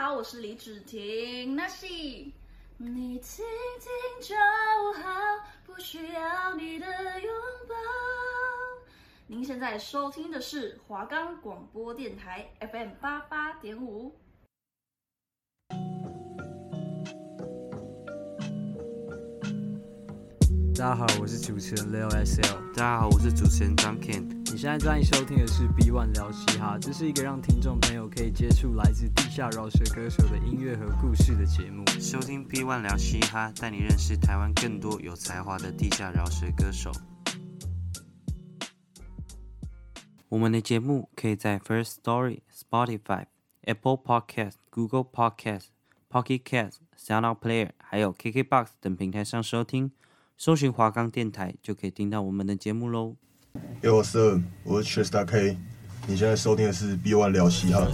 好，我是李芷婷。那是你听听就好，不需要你的拥抱。您现在收听的是华冈广播电台 FM 八八点五。大家好，我是主持人 Leo SL。大家好，我是主持人张 Ken。你现在在收听的是 B One 聊嘻哈，这是一个让听众朋友可以接触来自地下饶舌歌手的音乐和故事的节目。收听 B One 聊嘻哈，带你认识台湾更多有才华的地下饶舌歌手。我们的节目可以在 First Story、Spotify、Apple Podcast、Google Podcast、Pocket Cast、SoundOut Player，还有 KKBox 等平台上收听。搜寻华冈电台就可以听到我们的节目喽。Yo, what's up? 我是 Chester K。你现在收听的是 B One 聊嘻哈。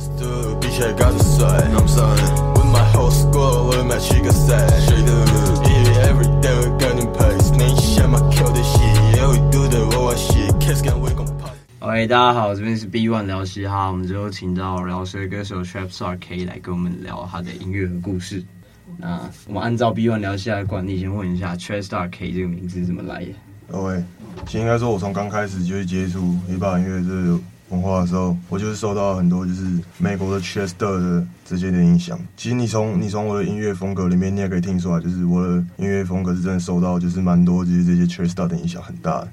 喂，大家好，这边是 B One 聊嘻哈。我们最后请到饶舌歌手 Trap Star K 来跟我们聊他的音乐和故事。那我们按照 B One 聊嘻哈的惯例，先问一下 Trap Star K 这个名字是怎么来的？OK，其实应该说，我从刚开始就会接触 hiphop 音乐这个文化的时候，我就是受到很多就是美国的 Trap Star 的直接的影响。其实你从你从我的音乐风格里面，你也可以听出来，就是我的音乐风格是真的受到就是蛮多就是这些 Trap Star 的影响很大。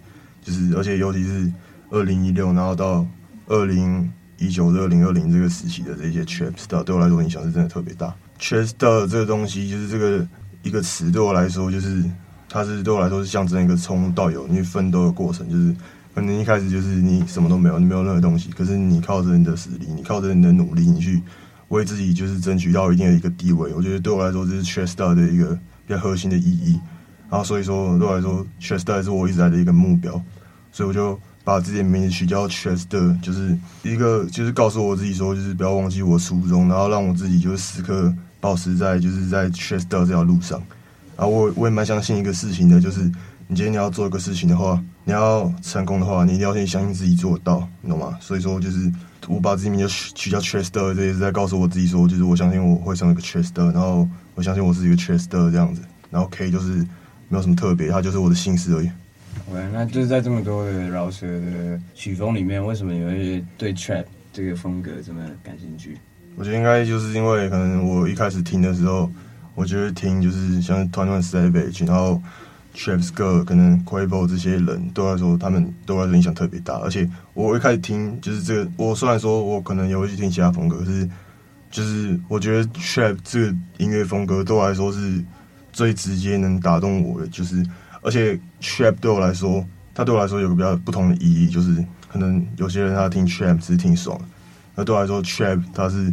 就是而且尤其是二零一六，然后到二零一九、二零二零这个时期的这些 Trap Star 对我来说影响是真的特别大。Trap Star 这个东西，就是这个一个词，对我来说，就是它是对我来说是象征一个从无到有你奋斗的过程。就是可能一开始就是你什么都没有，你没有任何东西，可是你靠着你的实力，你靠着你的努力，你去为自己就是争取到一定的一个地位。我觉得对我来说，这是 Chester 的一个比较核心的意义。然后所以说，对我来说，Chester 是我一直来的一个目标。所以我就把自己的名字取叫 Chester，就是一个就是告诉我自己说，就是不要忘记我初衷，然后让我自己就是时刻。保持在就是在 Chester 这条路上，然后我我也蛮相信一个事情的，就是你今天你要做一个事情的话，你要成功的话，你一定要先相信自己做得到，你懂吗？所以说就是我把自己名字取叫 Star，这也是在告诉我自己说，就是我相信我会成为一个 Star，然后我相信我是一个 Star 这样子，然后 K 就是没有什么特别，它就是我的姓氏而已。OK，那就是在这么多的饶舌的曲风里面，为什么你会对 Trap 这个风格这么感兴趣？我觉得应该就是因为可能我一开始听的时候，我觉得听就是像 Twenty One Savage，然后 Trap Star 可能 Quavo 这些人，对我来说他们对我来说影响特别大。而且我一开始听就是这个，我虽然说我可能也会去听其他风格，可是就是我觉得 Trap 这个音乐风格对我来说是最直接能打动我的。就是而且 Trap 对我来说，它对我来说有个比较不同的意义，就是可能有些人他听 Trap 只是挺爽。那对我来说，Trap 它是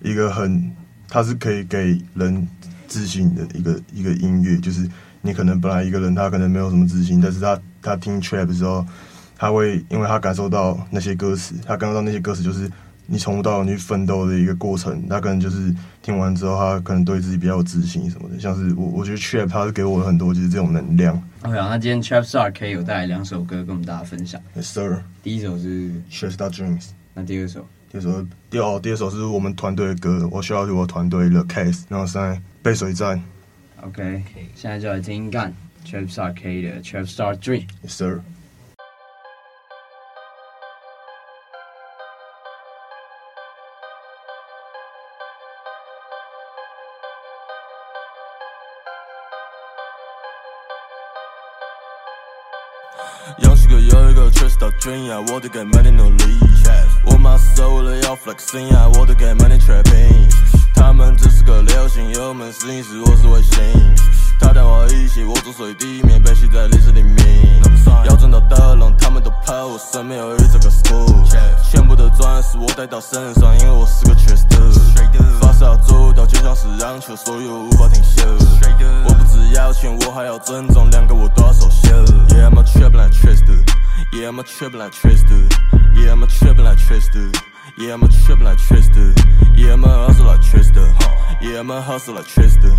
一个很，它是可以给人自信的一个一个音乐。就是你可能本来一个人他可能没有什么自信，但是他他听 Trap 的时候，他会因为他感受到那些歌词，他感受到那些歌词就是你从无到有你去奋斗的一个过程。他可能就是听完之后，他可能对自己比较有自信什么的。像是我我觉得 Trap 它是给我很多就是这种能量。OK，那今天 Trap Star K 有带来两首歌跟我们大家分享。Yes sir，第一首是 Trap Star Dreams，那第二首。第二首，第二第二首是我们团队的歌，我需要我团队的 case，然后在背水战。OK，现在就来听干 Trap Star K 的 Trap Star Dream。Yes sir。要是个有一个 Trap Star Dream 啊，我得给满天努力。我妈死为了要 flexing 啊，我得给满天 trapping。他们只是个流行，有门实验室我是卫星。他带我一起，我做水地面，被吸在历史里面。要挣到的人，他们都怕我身边有一整个 school。全部的钻石我带到身上，因为我是个 Trap Star。发烧走到就像是让球，所以我无法停歇。我不只要钱，我还要尊重，两个我都要手写。Yeah, I'm a trip like Trap Star. Yeah, I'm a trip like Trap Star. Yeah I'm a trippin' like Trista. Yeah I'm a tripping like Trista. Yeah I'm a hustle like Trista. Yeah I'm a hustle like Trista.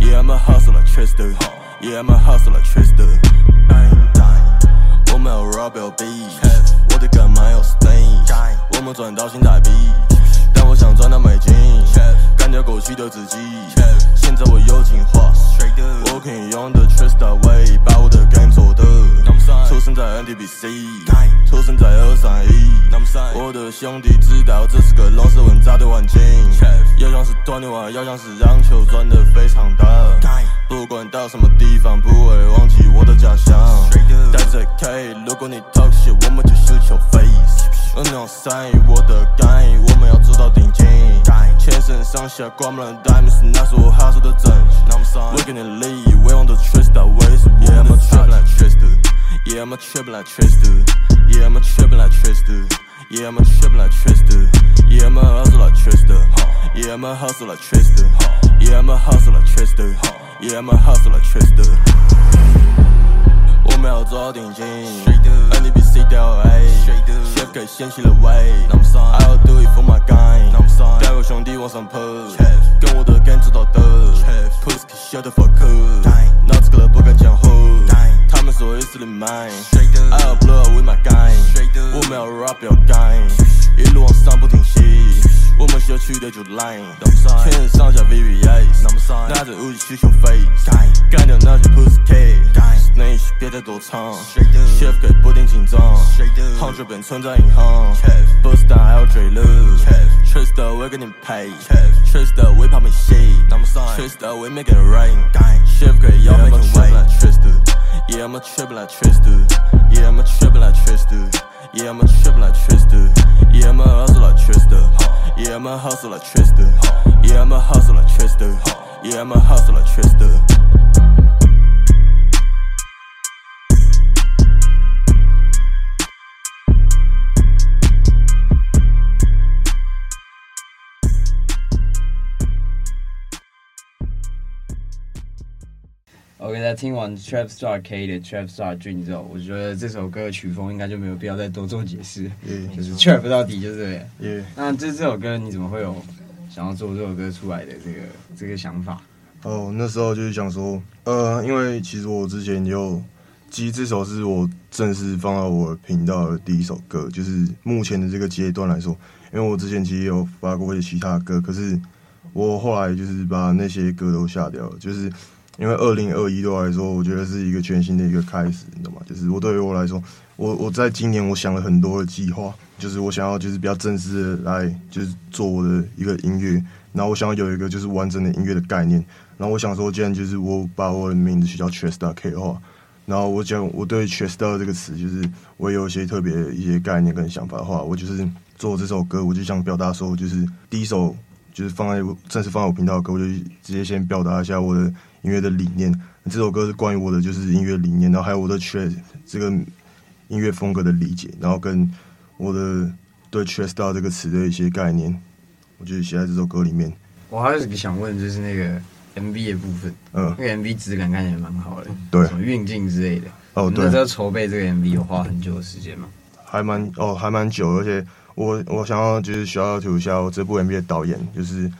Yeah I'm a hustle like Trista. Yeah I'm a hustle like Trista. Bang bang, 我们要 rub your beat. 我的 game 有 stain. 我们赚到新代币，但我想赚到美金。干掉过去的自己，现在我有进化。Walking on the Trista way，把我的 game 做的。生在 NTBC，出生在二三一。我的兄弟知道这是个龙蛇混杂的环境。要像是端的话，要像是让球转的非常大。不管到什么地方，不会忘记我的家乡。带着 K，如果你 talk 我们就秀球 face。二鸟三一，我的 gang，我们要做到顶尖。全身上下挂满了 diamonds，那是我哈手的证据。We can lead，we want to trust that way。I'm a trip like Tristan. Yeah, I'm a trip like Tristan. Yeah, I'm a trip like Tristan. Yeah, I'm a hustle like Tristan. Yeah, I'm a hustle like Tristan. Yeah, I'm a hustle like Tristan. Yeah, I'm a hustle like Tristan. 我们要做到顶尖，NBC 调 A，Chef 给掀起了 wave，I'll do it for my gang，带我兄弟往上 push，跟我的 gang 做到的，Pussy shut the fuck up，脑子可不敢讲话，他 们说 it's the mine，I'll blow up with my gang，我们要 rap 要 gang，一路往上不停息。我们需要去的就 line，全身上下 VVS，拿着武器 shoot your face，干掉那些 pussy K，snitch 别再躲藏，chef 给不定紧张，hundred 本存在银行，bust down 还要追路，Trista 会给你配，Trista 会跑没戏，Trista 会 make it rain，chef 给要 make it rain，Yeah I'm a trip like Trista，Yeah I'm a trip like Trista，Yeah I'm a trip like Trista，Yeah I'm a hustle like Trista。Yeah, I'm a hustle like Tristan. Yeah, I'm a hustle like Tristan. Yeah, I'm a hustle like Tristan. OK，在听完 Trap Star K 的 Trap Star Dream 之后，我觉得这首歌的曲风应该就没有必要再多做解释，yeah, 就是 Trap 到底就是这样。Yeah. 那这这首歌你怎么会有想要做这首歌出来的这个这个想法？哦，那时候就是想说，呃，因为其实我之前有，其实这首是我正式放到我频道的第一首歌，就是目前的这个阶段来说，因为我之前其实有发过一些其他的歌，可是我后来就是把那些歌都下掉了，就是。因为二零二一对我来说，我觉得是一个全新的一个开始，你懂吗？就是我对于我来说，我我在今年我想了很多的计划，就是我想要就是比较正式的来就是做我的一个音乐，然后我想要有一个就是完整的音乐的概念，然后我想说，既然就是我把我的名字取叫 Chester K 的话，然后我讲我对 Chester 这个词就是我有一些特别一些概念跟想法的话，我就是做这首歌，我就想表达说，就是第一首就是放在正式放在我频道的歌，我就直接先表达一下我的。音乐的理念，这首歌是关于我的，就是音乐理念，然后还有我的 trap 这个音乐风格的理解，然后跟我的对 trap style 这个词的一些概念，我就是写在这首歌里面。我还有一个想问，就是那个 MV 的部分，嗯，那个 MV 质感看起来蛮好的，对，什么运镜之类的。哦，对。那这筹备这个 MV 有花很久的时间吗？还蛮哦，还蛮久，而且我我想要就是需要吐一下我这部 MV 的导演，就是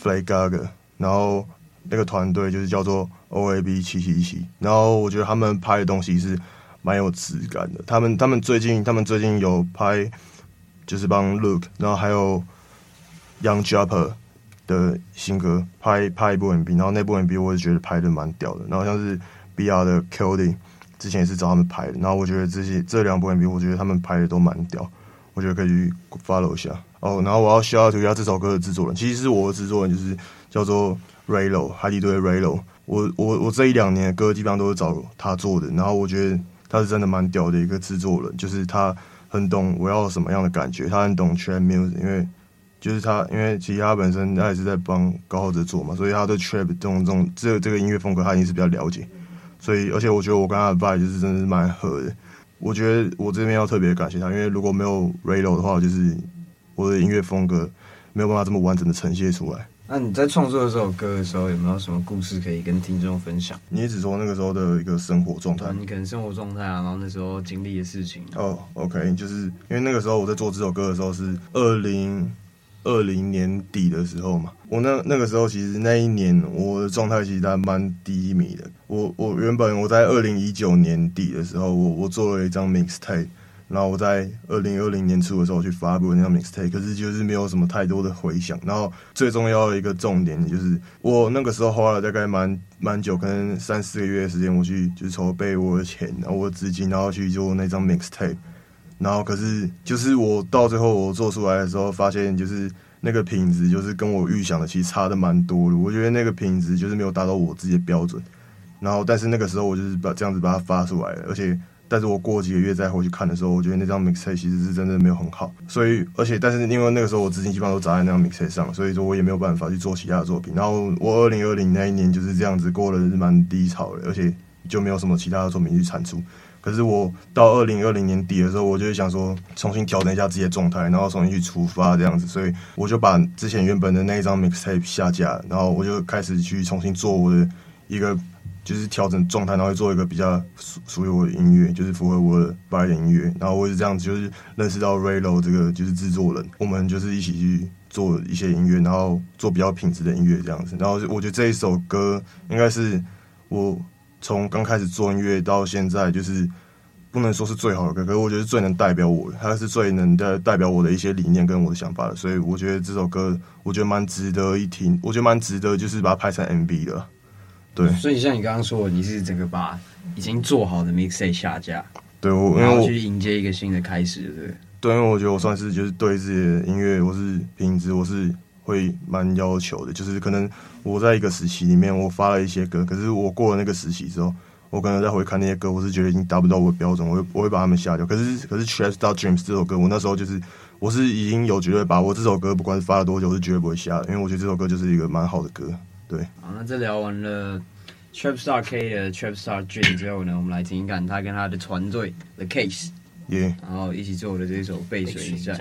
Fly Gaga，然后。那个团队就是叫做 O A B 七七七，然后我觉得他们拍的东西是蛮有质感的。他们他们最近他们最近有拍，就是帮 Look，然后还有 Young Jumper 的新歌拍拍一部 MV，然后那部 MV 我也觉得拍的蛮屌的。然后像是 B R 的 Killing，之前也是找他们拍的。然后我觉得这些这两部 MV，我觉得他们拍的都蛮屌，我觉得可以去 follow 一下。哦，然后我要需要涂鸦这首歌的制作人，其实是我的制作人，就是叫做。Raylo，海底队 Raylo，我我我这一两年的歌基本上都是找他做的，然后我觉得他是真的蛮屌的一个制作人，就是他很懂我要什么样的感觉，他很懂 trap music，因为就是他，因为其实他本身他也是在帮高浩哲做嘛，所以他对 trap 这种这种这个这个音乐风格他已经是比较了解，所以而且我觉得我跟他的 vibe 就是真的是蛮合的，我觉得我这边要特别感谢他，因为如果没有 Raylo 的话，就是我的音乐风格没有办法这么完整的呈现出来。那你在创作这首歌的时候，有没有什么故事可以跟听众分享？你只说那个时候的一个生活状态，你可能生活状态啊，然后那时候经历的事情。哦、oh，OK，就是因为那个时候我在做这首歌的时候是二零二零年底的时候嘛。我那那个时候其实那一年我的状态其实还蛮低迷的。我我原本我在二零一九年底的时候，我我做了一张 mixtape。然后我在二零二零年初的时候去发布那张 mixtape，可是就是没有什么太多的回响。然后最重要的一个重点就是，我那个时候花了大概蛮蛮久，可能三四个月的时间，我去就筹备我的钱，然后我的资金，然后去做那张 mixtape。然后可是就是我到最后我做出来的时候，发现就是那个品质就是跟我预想的其实差的蛮多的。我觉得那个品质就是没有达到我自己的标准。然后但是那个时候我就是把这样子把它发出来了，而且但是我过几个月再回去看的时候，我觉得那张 mixtape 其实是真的没有很好。所以而且但是因为那个时候我资金基本上都砸在那张 mixtape 上，所以说我也没有办法去做其他的作品。然后我二零二零那一年就是这样子过了是蛮低潮的，而且就没有什么其他的作品去产出。可是我到二零二零年底的时候，我就想说重新调整一下自己的状态，然后重新去出发这样子，所以我就把之前原本的那一张 mixtape 下架，然后我就开始去重新做我的一个就是调整状态，然后做一个比较属属于我的音乐，就是符合我的 vibe 的音乐。然后我也是这样子，就是认识到 Raylo 这个就是制作人，我们就是一起去做一些音乐，然后做比较品质的音乐这样子。然后我觉得这一首歌应该是我。从刚开始做音乐到现在，就是不能说是最好的歌，可是我觉得最能代表我，它是最能代代表我的一些理念跟我的想法的，所以我觉得这首歌，我觉得蛮值得一听，我觉得蛮值得，就是把它拍成 MV 的。对，所以像你刚刚说的，你是整个把已经做好的 mixtape 下架，对，我然后去迎接一个新的开始，对。对，因为我觉得我算是就是对自己的音乐，我是品质，我是。会蛮要求的，就是可能我在一个时期里面，我发了一些歌，可是我过了那个时期之后，我可能再回看那些歌，我是觉得已经达不到我的标准，我会我会把它们下掉。可是可是 Trap Star Dreams 这首歌，我那时候就是我是已经有绝对把握，这首歌不管是发了多久，我是绝对不会下的，因为我觉得这首歌就是一个蛮好的歌。对，好，那这聊完了 Trap Star K 的 Trap Star Dreams 之后呢，我们来听一看他跟他的团队 The Case，耶，然后一起做的这一首《背水一战》。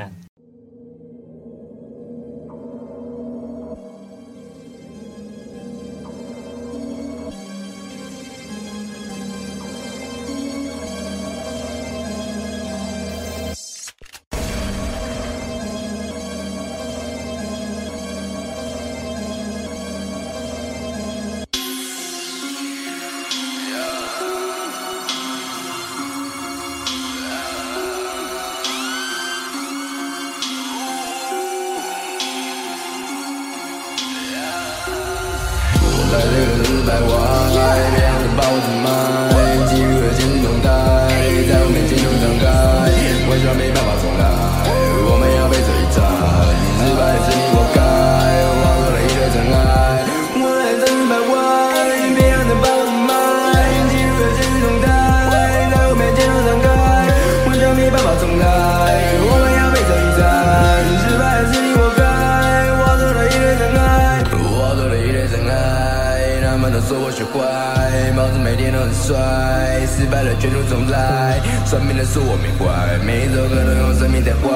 失败了卷土重来。算命的说我命坏，每一周可能用生命在换。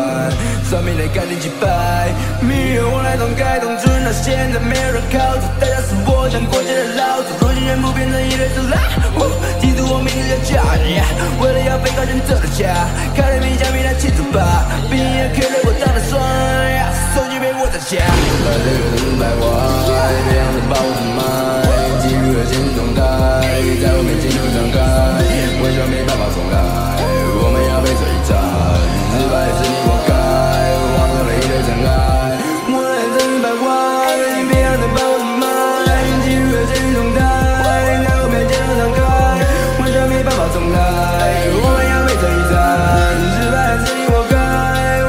算命的赶紧去败，命运我来懂该懂，只到现在没人靠着，大家是我想过街的老子，如今全部变成一堆子烂。记住我名字叫贾尼，为了要被高人做的假，看人名叫名来庆祝吧，命也给了我大的帅，手机被我砸下。把这个人败玩，别想他把我出卖，记住要坚持等，在我面前。为什么没办法重来？我们要被谁宰？失败是你活该，化成了一堆尘埃。我的人生白花，你别想能把我买。陷入这种状态，我变得坚强起来。为什么没办法重来？我们要被谁宰？失败是你活该，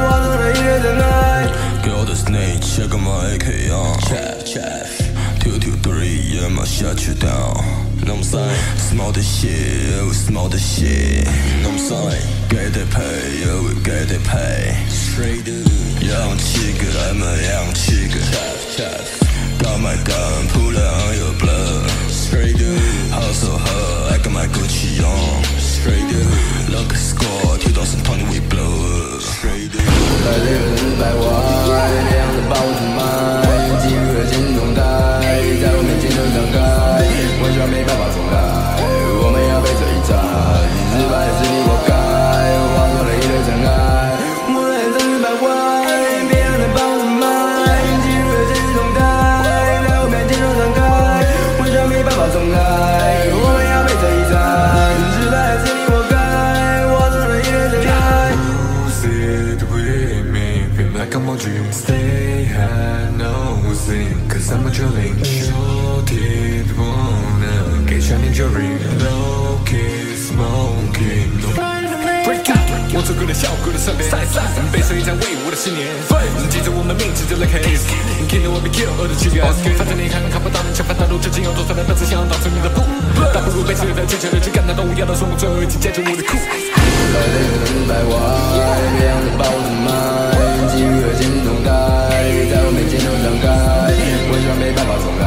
化成了一堆尘埃。给我的 snake check my AK on trap trap two two three yeah，I'll shut you down。You know what I'm saying? Smell the shit, oh, yeah, we smell the shit. You know what I'm saying? Get the pay, yeah, we get the pay. Straight up. young I'm I'm a young chica. Chaff, chaff. Got my gun, pull it on your blood. Straight up. Hustle hard, I got my Gucci on. Straight up. Look at score, 2020 we blow up. Straight up. 百六十百万，量的包子吗？they had no thing 'cause i'm a jealousy juliet be the one now get you out of me know kiss me kill me bleed me pretty cup what's a good day 效果的散热赛赛我们背对着背我的十年 fuzzy 记住我们名字 do you like it it's killing killing with a kill all the cheaper askin's fuzzy 反正你看都看不到的前方大路究竟有多少条分岔路想要挡住你的步 wu 当我背上月亮悄悄的去看它当我摇头说我最后一次见证我的 cool cool 老天你能明白我的黑夜变成了一只白日梦卖，机遇和现实动态，在我面前都张开，我想没办法重来，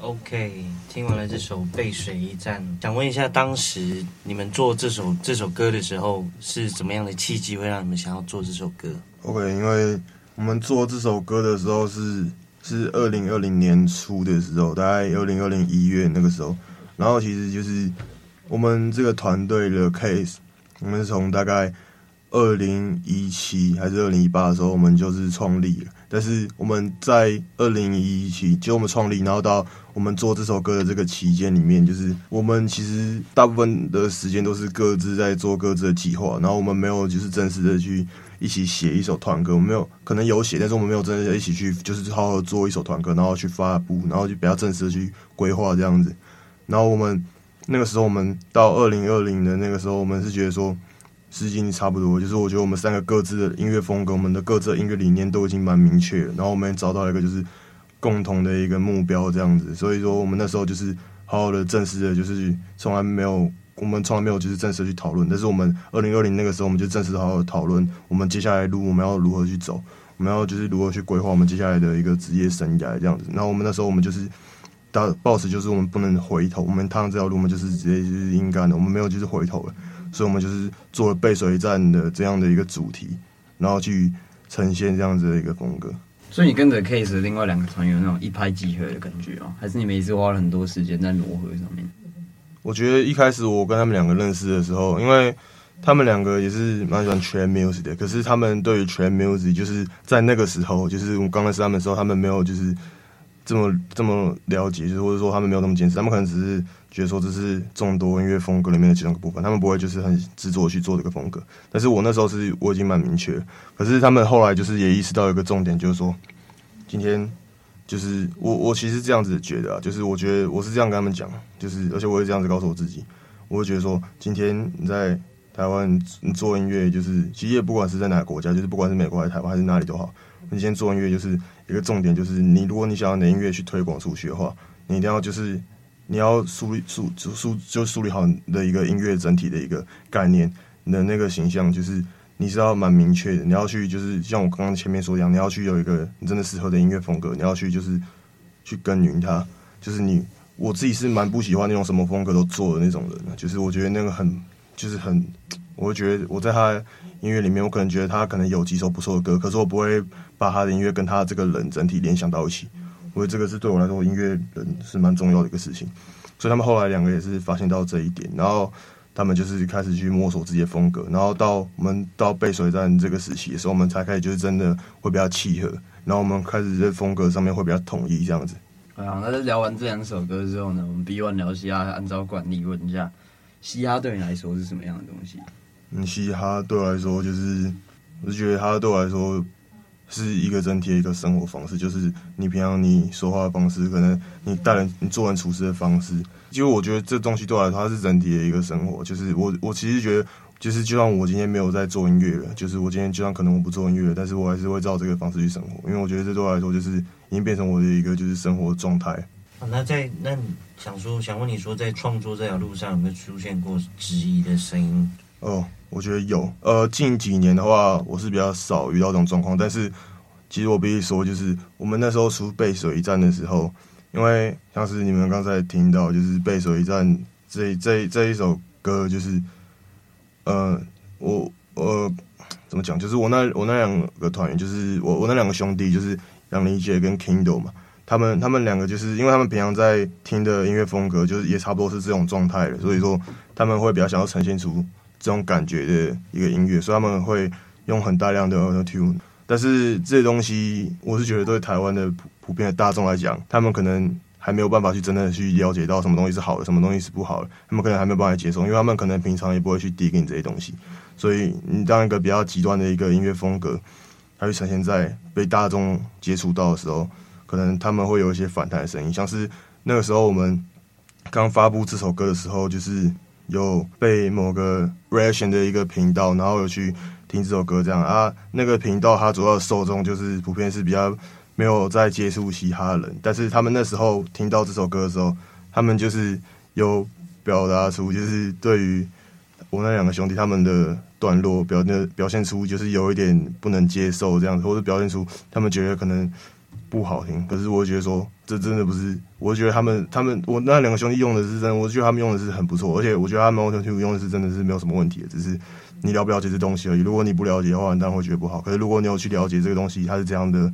OK，听完了这首《背水一战》，想问一下，当时你们做这首这首歌的时候，是怎么样的契机会让你们想要做这首歌？OK，因为我们做这首歌的时候是是二零二零年初的时候，大概二零二零一月那个时候，然后其实就是我们这个团队的 case，我们是从大概二零一七还是二零一八的时候，我们就是创立了。但是我们在二零一七，就我们创立，然后到我们做这首歌的这个期间里面，就是我们其实大部分的时间都是各自在做各自的计划，然后我们没有就是正式的去一起写一首团歌，我没有可能有写，但是我们没有真的一起去就是好好做一首团歌，然后去发布，然后就比较正式的去规划这样子。然后我们那个时候，我们到二零二零的那个时候，我们是觉得说。时间差不多，就是我觉得我们三个各自的音乐风格，我们的各自的音乐理念都已经蛮明确了，然后我们也找到一个就是共同的一个目标这样子，所以说我们那时候就是好好的正式的，就是从来没有我们从来没有就是正式去讨论，但是我们二零二零那个时候，我们就正式好好的讨论我们接下来路我们要如何去走，我们要就是如何去规划我们接下来的一个职业生涯这样子，然后我们那时候我们就是大 boss 就是我们不能回头，我们踏上这条路我们就是直接就是硬干的，我们没有就是回头了。所以，我们就是做了背水一战的这样的一个主题，然后去呈现这样子的一个风格。所以，你跟着 Case 的另外两个团员有那种一拍即合的感觉哦？还是你每一次花了很多时间在磨合上面？我觉得一开始我跟他们两个认识的时候，因为他们两个也是蛮喜欢 trance music 的，可是他们对于 trance music 就是在那个时候，就是我刚认识他们的时候，他们没有就是这么这么了解，就是或者说他们没有那么坚持，他们可能只是。觉得说这是众多音乐风格里面的其中一个部分，他们不会就是很执着去做这个风格。但是我那时候是我已经蛮明确，可是他们后来就是也意识到一个重点，就是说今天就是我我其实这样子觉得啊，就是我觉得我是这样跟他们讲，就是而且我也这样子告诉我自己，我会觉得说今天你在台湾做音乐，就是其实也不管是在哪个国家，就是不管是美国还是台湾还是哪里都好，你今天做音乐就是一个重点，就是你如果你想要你的音乐去推广出去的话，你一定要就是。你要梳理梳就梳就梳理好你的一个音乐整体的一个概念，你的那个形象就是你是要蛮明确的。你要去就是像我刚刚前面说一样，你要去有一个你真的适合的音乐风格，你要去就是去耕耘它。就是你我自己是蛮不喜欢那种什么风格都做的那种人，就是我觉得那个很就是很，我觉得我在他音乐里面，我可能觉得他可能有几首不错的歌，可是我不会把他的音乐跟他这个人整体联想到一起。我觉得这个是对我来说，音乐人是蛮重要的一个事情，所以他们后来两个也是发现到这一点，然后他们就是开始去摸索自己的风格，然后到我们到背水战这个时期的时候，我们才开始就是真的会比较契合，然后我们开始在风格上面会比较统一这样子。好，那在聊完这两首歌之后呢，我们 B One 聊嘻哈，按照惯例问一下，嘻哈对你来说是什么样的东西？嗯，嘻哈对我来说就是，我是觉得它对我来说。是一个整体的一个生活方式，就是你平常你说话的方式，可能你待人、你做人处事的方式，就我觉得这东西对我来说，它是整体的一个生活。就是我，我其实觉得，就是就算我今天没有在做音乐了，就是我今天就算可能我不做音乐了，但是我还是会照这个方式去生活，因为我觉得这对我来说，就是已经变成我的一个就是生活状态。啊，那在那想说，想问你说，在创作这条路上有没有出现过质疑的声音？哦。我觉得有，呃，近几年的话，我是比较少遇到这种状况。但是，其实我必须说，就是我们那时候出背水一战的时候，因为像是你们刚才听到，就是背水一战这这这一首歌，就是，呃，我我怎么讲？就是我那我那两个团员，就是我我那两个兄弟，就是杨林杰跟 Kindle 嘛，他们他们两个就是因为他们平常在听的音乐风格，就是也差不多是这种状态的，所以说他们会比较想要呈现出。这种感觉的一个音乐，所以他们会用很大量的 Auto Tune，但是这些东西我是觉得对台湾的普普遍的大众来讲，他们可能还没有办法去真的去了解到什么东西是好的，什么东西是不好的，他们可能还没有办法接受，因为他们可能平常也不会去递给你这些东西，所以你当一个比较极端的一个音乐风格，它会呈现在被大众接触到的时候，可能他们会有一些反弹的声音，像是那个时候我们刚发布这首歌的时候，就是有被某个 reaction 的一个频道，然后有去听这首歌这样啊，那个频道它主要受众就是普遍是比较。没有在接触其他人，但是他们那时候听到这首歌的时候，他们就是有表达出，就是对于我那两个兄弟他们的段落表那表现出，就是有一点不能接受这样子，或者表现出他们觉得可能不好听。可是我觉得说，这真的不是，我觉得他们他们我那两个兄弟用的是真的，我觉得他们用的是很不错，而且我觉得他们 Auto-Tune 用的是真的是没有什么问题的，只是你了不了解这东西而已。如果你不了解的话，你当然会觉得不好。可是如果你有去了解这个东西，它是这样的。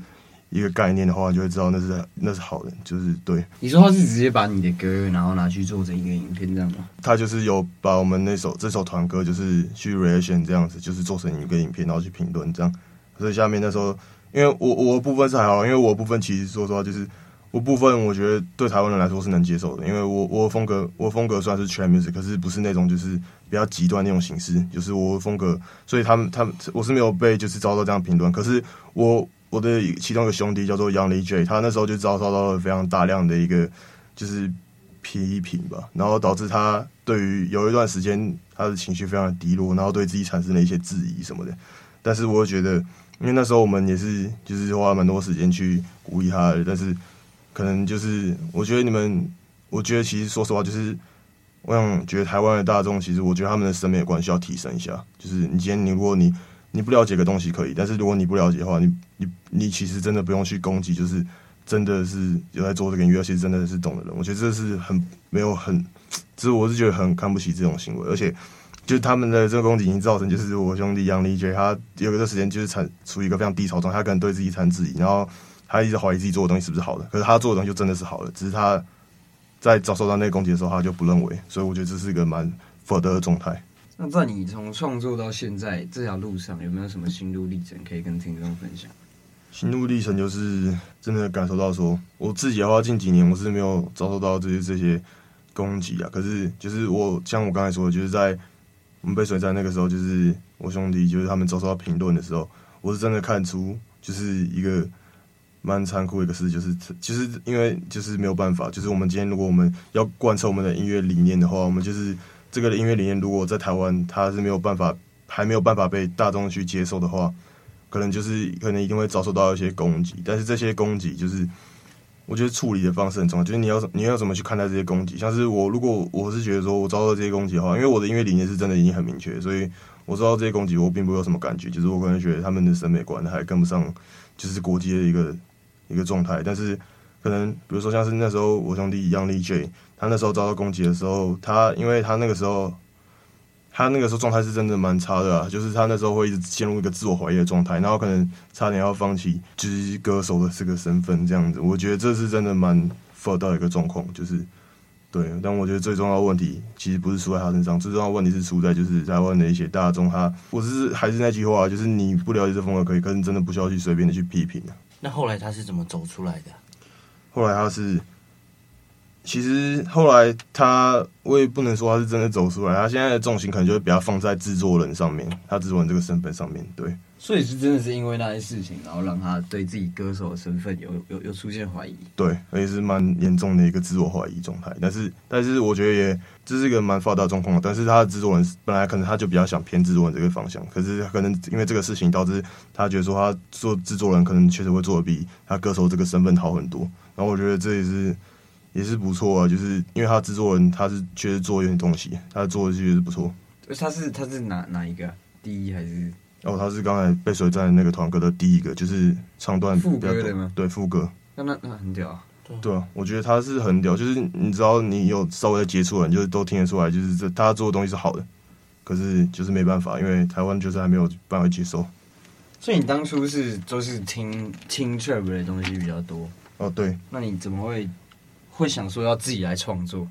一个概念的话，你就会知道那是那是好的，就是对。你说他是直接把你的歌，然后拿去做成一个影片这样吗？他就是有把我们那首这首团歌，就是去 reaction 这样子，就是做成一个影片，然后去评论这样。所以下面那时候，因为我我部分是还好，因为我部分其实说实话，就是我部分我觉得对台湾人来说是能接受的，因为我我风格我风格算是 trap music，可是不是那种就是比较极端那种形式，就是我风格，所以他们他们我是没有被就是遭到这样评论，可是我。我的其中一个兄弟叫做 Young Lee J，他那时候就遭受到了非常大量的一个就是批评吧，然后导致他对于有一段时间他的情绪非常的低落，然后对自己产生了一些质疑什么的。但是我觉得，因为那时候我们也是就是花蛮多时间去鼓励他的，但是可能就是我觉得你们，我觉得其实说实话，就是我想觉得台湾的大众，其实我觉得他们的审美观需要提升一下。就是你今天你如果你你不了解个东西可以，但是如果你不了解的话，你你你其实真的不用去攻击，就是真的是有在做这个音乐，其实真的是懂的人。我觉得这是很没有很，其实我是觉得很看不起这种行为，而且就是他们的这个攻击已经造成，就是我兄弟杨立杰，他有一段时间就是产处于一个非常低潮中，他可能对自己产生质疑，然后他一直怀疑自己做的东西是不是好的，可是他做的东西就真的是好的，只是他在遭受到那个攻击的时候，他就不认为，所以我觉得这是一个蛮否德的状态。那在你从创作到现在这条路上，有没有什么心路历程可以跟听众分享？心路历程就是真的感受到说，我自己的话，近几年我是没有遭受到这些这些攻击啊。可是就是我像我刚才说的，就是在我们背水在那个时候，就是我兄弟就是他们遭受到评论的时候，我是真的看出就是一个蛮残酷的一个事，就是其实因为就是没有办法，就是我们今天如果我们要贯彻我们的音乐理念的话，我们就是。这个音乐理念，如果在台湾它是没有办法，还没有办法被大众去接受的话，可能就是可能一定会遭受到一些攻击。但是这些攻击，就是我觉得处理的方式很重要，就是你要你要怎么去看待这些攻击。像是我，如果我是觉得说我遭到这些攻击的话，因为我的音乐理念是真的已经很明确，所以我遭到这些攻击，我并不会有什么感觉。就是我可能觉得他们的审美观还跟不上，就是国际的一个一个状态。但是可能比如说像是那时候我兄弟 Young Lee J。他那时候遭到攻击的时候，他因为他那个时候，他那个时候状态是真的蛮差的啊，就是他那时候会一直陷入一个自我怀疑的状态，然后可能差点要放弃就是歌手的这个身份这样子。我觉得这是真的蛮 fucked 到一个状况，就是对。但我觉得最重要的问题其实不是出在他身上，最重要的问题是出在就是台湾的一些大众。他我是还是那句话，就是你不了解这风格可以，可是真的不需要去随便的去批评啊。那后来他是怎么走出来的？后来他是。其实后来他，我也不能说他是真的走出来，他现在的重心可能就会比较放在制作人上面，他制作人这个身份上面对。所以是真的是因为那些事情，然后让他对自己歌手的身份有有有出现怀疑。对，而且是蛮严重的一个自我怀疑状态。但是，但是我觉得也这是一个蛮发达状况。但是他的制作人本来可能他就比较想偏制作人这个方向，可是可能因为这个事情导致他觉得说他做制作人可能确实会做的比他歌手这个身份好很多。然后我觉得这也是。也是不错啊，就是因为他制作人他是确实做一点东西，他做的确实不错。他是他是哪哪一个、啊？第一还是？哦，他是刚才被水在那个团歌的第一个，就是唱段副歌的吗？对，副歌。那那那很屌啊。对啊，我觉得他是很屌，就是你知道你有稍微的接触人，就是都听得出来，就是这他做的东西是好的。可是就是没办法，因为台湾就是还没有办法接受。所以你当初是都是听听 trap 的东西比较多。哦，对。那你怎么会？会想说要自己来创作，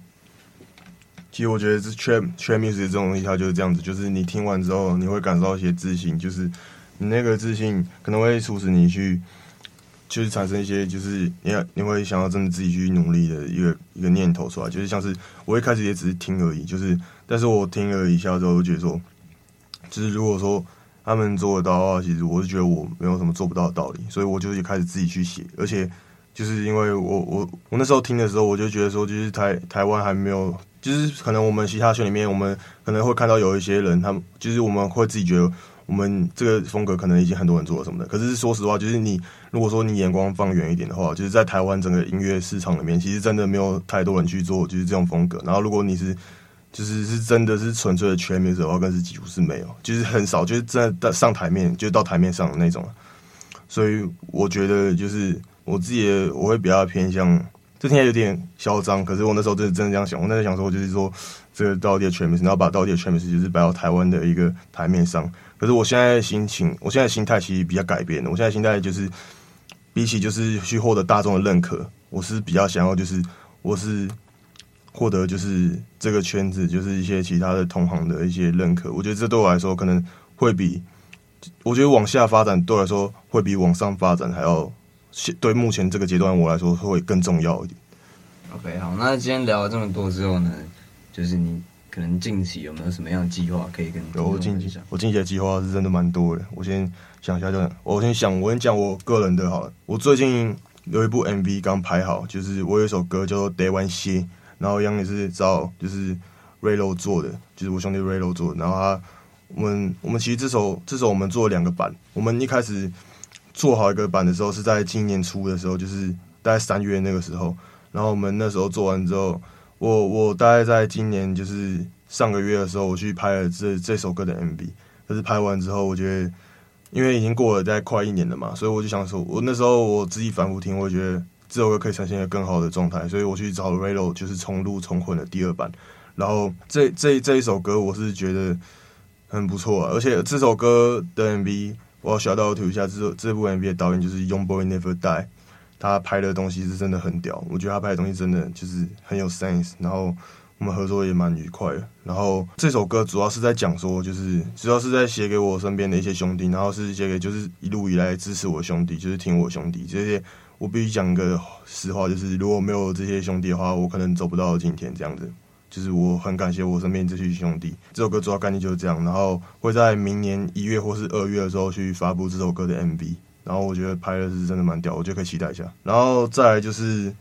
其实我觉得这 trap trap music 这种东西，它就是这样子，就是你听完之后，你会感受到一些自信，就是你那个自信可能会促使你去就是产生一些就是你要你会想要真的自己去努力的一个一个念头出来，就是像是我一开始也只是听而已，就是但是我听了一下之后，就觉得说，就是如果说他们做得到的话，其实我是觉得我没有什么做不到的道理，所以我就也开始自己去写，而且就是因为我我我那时候听的时候，我就觉得说，就是台台湾还没有，就是可能我们其他圈里面，我们可能会看到有一些人，他们就是我们会自己觉得。我们这个风格可能已经很多人做了什么的，可是说实话，就是你如果说你眼光放远一点的话，就是在台湾整个音乐市场里面，其实真的没有太多人去做就是这种风格。然后如果你是就是是真的是纯粹的全民的话，更是几乎是没有，就是很少，就是真的上台面就到台面上的那种。所以我觉得就是我自己的我会比较偏向，这听起来有点嚣张，可是我那时候真的真的这样想，我那时候想说就是说这个道地的全民，然后把道地的全民就是摆到台湾的一个台面上。可是我现在心情，我现在心态其实比较改变了。我现在心态就是，比起就是去获得大众的认可，我是比较想要就是，我是获得就是这个圈子，就是一些其他的同行的一些认可。我觉得这对我来说可能会比，我觉得往下发展对我来说会比往上发展还要，对目前这个阶段我来说会更重要一点。OK，好，那今天聊了这么多之后呢，就是你。可能近期有没有什么样的计划可以跟你？我近期我近期的计划是真的蛮多的。我先想一下，就我先想，我先讲我个人的好了。我最近有一部 MV 刚拍好，就是我有一首歌叫做《Day One Shit》，然后一样也是找就是 Raylo 做的，就是我兄弟 Raylo 做的。然后他我们我们其实这首这首我们做了两个版。我们一开始做好一个版的时候是在今年初的时候，就是大概三月那个时候。然后我们那时候做完之后。我我大概在今年就是上个月的时候，我去拍了这这首歌的 MV。可是拍完之后，我觉得因为已经过了在快一年了嘛，所以我就想说，我那时候我自己反复听，我觉得这首歌可以呈现一个更好的状态，所以我去找 Raylo 就是重录重混的第二版。然后这这这一首歌我是觉得很不错啊，而且这首歌的 MV 我要 shout out to 一下，这这部 MV 的导演就是 Young Boy Never Die。他拍的东西是真的很屌，我觉得他拍的东西真的就是很有 sense，然后我们合作也蛮愉快的。然后这首歌主要是在讲说，就是主要是在写给我身边的一些兄弟，然后是写给就是一路以来支持我兄弟，就是听我兄弟这些。我必须讲个实话，就是如果没有这些兄弟的话，我可能走不到今天这样子。就是我很感谢我身边这些兄弟。这首歌主要概念就是这样，然后会在明年一月或是二月的时候去发布这首歌的 MV。然后我觉得拍的是真的蛮屌，我觉得可以期待一下。然后再来就是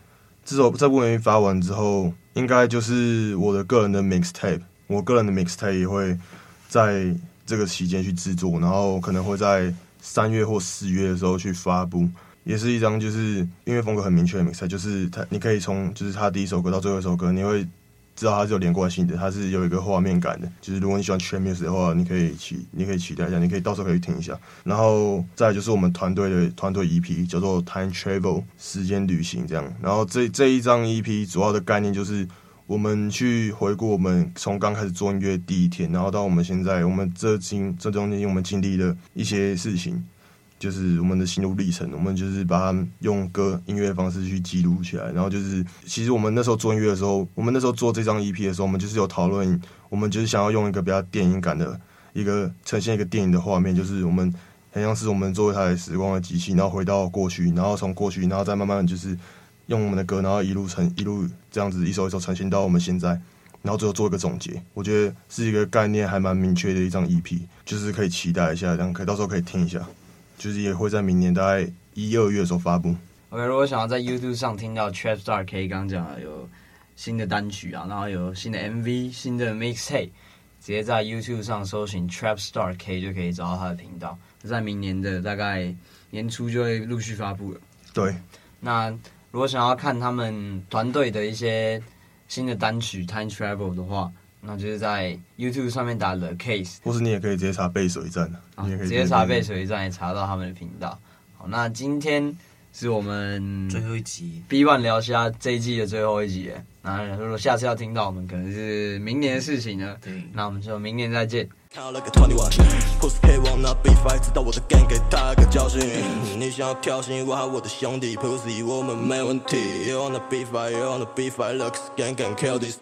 这首这部 MV 发完之后，应该就是我的个人的 mixtape，我个人的 mixtape 也会在这个期间去制作，然后可能会在三月或四月的时候去发布，也是一张就是音乐风格很明确的 mixtape，就是它你可以从就是他第一首歌到最后一首歌，你会。知道它是有连贯性的，它是有一个画面感的。就是如果你喜欢 trap music 的话，你可以期，你可以期待一下，你可以到时候可以听一下。然后再就是我们团队的团队 EP 叫做 Time Travel 时间旅行这样。然后这这一张 EP 主要的概念就是我们去回顾我们从刚开始做音乐第一天，然后到我们现在，我们这经这中间我们经历的一些事情。就是我们的心路历程，我们就是把它用歌音乐方式去记录起来。然后就是，其实我们那时候做音乐的时候，我们那时候做这张 EP 的时候，我们就是有讨论，我们就是想要用一个比较电影感的一个呈现一个电影的画面，就是我们很像是我们作为一台时光的机器，然后回到过去，然后从过去，然后再慢慢就是用我们的歌，然后一路成一路这样子一首一首呈现到我们现在，然后最后做一个总结。我觉得是一个概念还蛮明确的一张 EP，就是可以期待一下，这样可以到时候可以听一下。就是也会在明年大概一二月的时候发布。OK，如果想要在 YouTube 上听到 Trap Star K 刚讲的有新的单曲啊，然后有新的 MV、新的 Mixtape，直接在 YouTube 上搜寻 Trap Star K 就可以找到他的频道。在明年的大概年初就会陆续发布了。对，那如果想要看他们团队的一些新的单曲 Time Travel 的话。那就是在 YouTube 上面打 The Case，或是你也可以直接查背水一战啊，直接查背水一战也查到他们的频道。好，那今天是我们最后一集 B One 聊虾这一季的最后一集。那如果下次要听到我们，可能是明年的事情了。对，那我们就明年再见。看了个21，往那比赛，知道我的 gang 给他个教训。你想要挑衅我和我的兄弟，Pussy 我们没问题。You wanna beef fight, you wanna gang gang kill this.